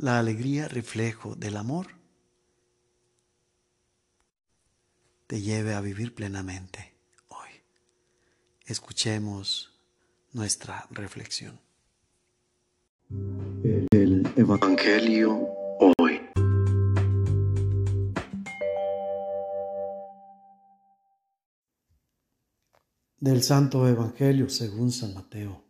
la alegría reflejo del amor te lleve a vivir plenamente hoy. Escuchemos nuestra reflexión. El Evangelio hoy. Del Santo Evangelio según San Mateo.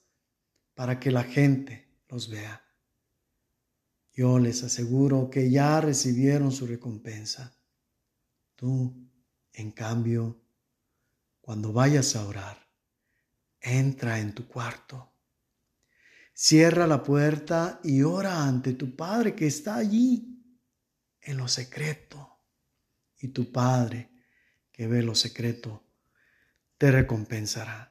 para que la gente los vea. Yo les aseguro que ya recibieron su recompensa. Tú, en cambio, cuando vayas a orar, entra en tu cuarto, cierra la puerta y ora ante tu Padre que está allí en lo secreto. Y tu Padre que ve lo secreto te recompensará.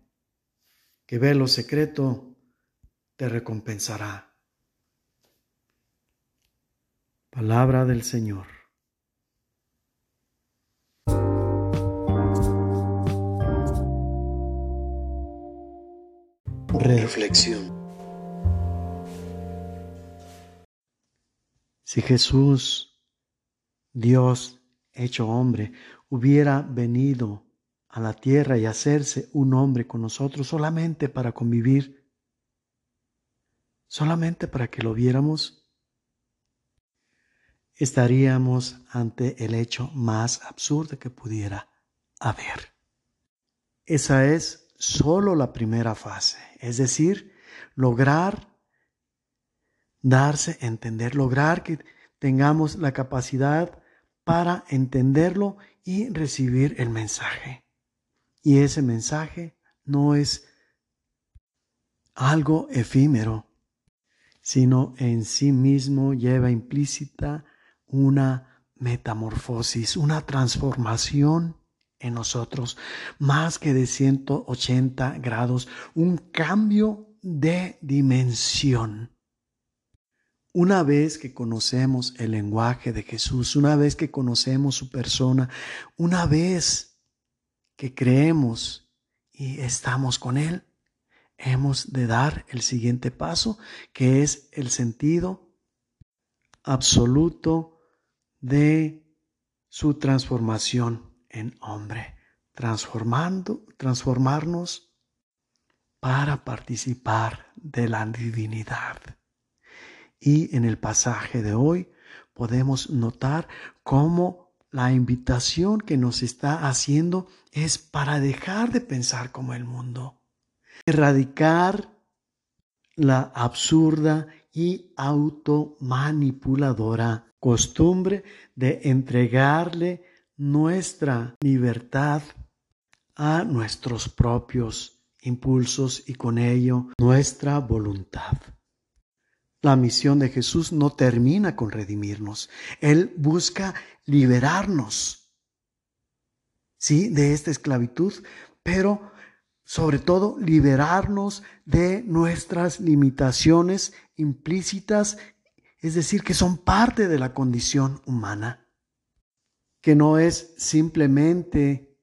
que ve lo secreto, te recompensará. Palabra del Señor. Reflexión. Si Jesús, Dios hecho hombre, hubiera venido a la tierra y hacerse un hombre con nosotros solamente para convivir, solamente para que lo viéramos, estaríamos ante el hecho más absurdo que pudiera haber. Esa es solo la primera fase, es decir, lograr darse a entender, lograr que tengamos la capacidad para entenderlo y recibir el mensaje. Y ese mensaje no es algo efímero, sino en sí mismo lleva implícita una metamorfosis, una transformación en nosotros, más que de 180 grados, un cambio de dimensión. Una vez que conocemos el lenguaje de Jesús, una vez que conocemos su persona, una vez que creemos y estamos con Él, hemos de dar el siguiente paso, que es el sentido absoluto de su transformación en hombre, transformando, transformarnos para participar de la divinidad. Y en el pasaje de hoy podemos notar cómo la invitación que nos está haciendo es para dejar de pensar como el mundo, erradicar la absurda y automanipuladora costumbre de entregarle nuestra libertad a nuestros propios impulsos y con ello nuestra voluntad. La misión de Jesús no termina con redimirnos. Él busca liberarnos, sí, de esta esclavitud, pero sobre todo liberarnos de nuestras limitaciones implícitas es decir, que son parte de la condición humana, que no es simplemente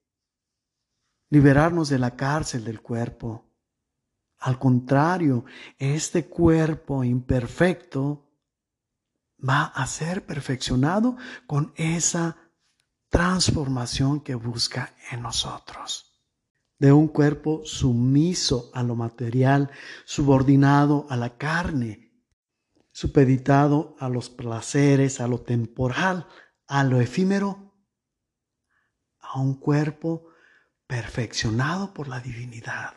liberarnos de la cárcel del cuerpo. Al contrario, este cuerpo imperfecto va a ser perfeccionado con esa transformación que busca en nosotros. De un cuerpo sumiso a lo material, subordinado a la carne, supeditado a los placeres, a lo temporal, a lo efímero, a un cuerpo perfeccionado por la divinidad,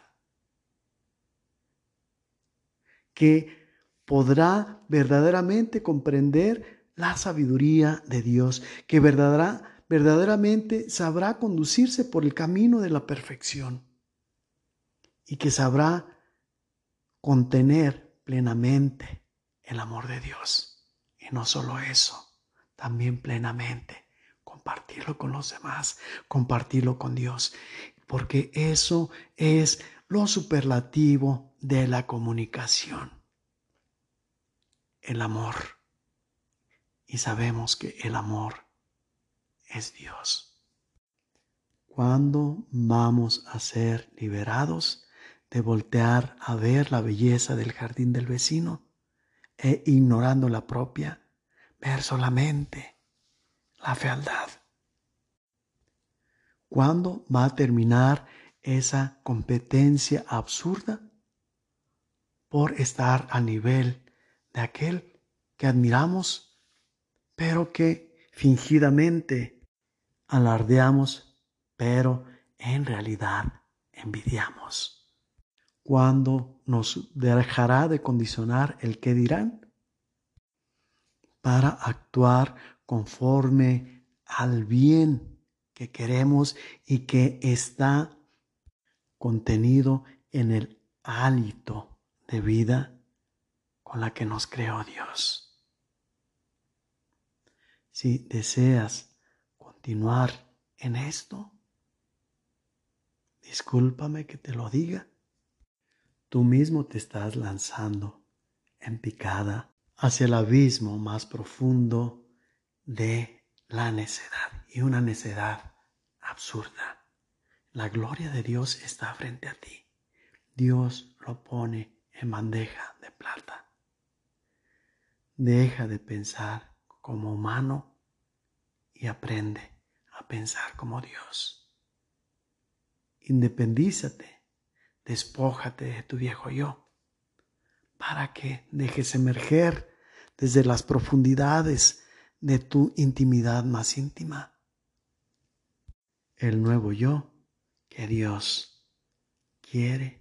que podrá verdaderamente comprender la sabiduría de Dios, que verdaderamente sabrá conducirse por el camino de la perfección y que sabrá contener plenamente el amor de Dios. Y no solo eso, también plenamente compartirlo con los demás, compartirlo con Dios, porque eso es lo superlativo de la comunicación, el amor. Y sabemos que el amor es Dios. ¿Cuándo vamos a ser liberados de voltear a ver la belleza del jardín del vecino e ignorando la propia, ver solamente la fealdad? ¿Cuándo va a terminar esa competencia absurda por estar a nivel de aquel que admiramos, pero que fingidamente alardeamos, pero en realidad envidiamos? ¿Cuándo nos dejará de condicionar el que dirán? Para actuar conforme al bien que queremos y que está contenido en el hálito de vida con la que nos creó Dios. Si deseas continuar en esto, discúlpame que te lo diga, tú mismo te estás lanzando en picada hacia el abismo más profundo de la necedad y una necedad absurda. La gloria de Dios está frente a ti. Dios lo pone en bandeja de plata. Deja de pensar como humano y aprende a pensar como Dios. Independízate, despójate de tu viejo yo, para que dejes emerger desde las profundidades de tu intimidad más íntima el nuevo yo que Dios quiere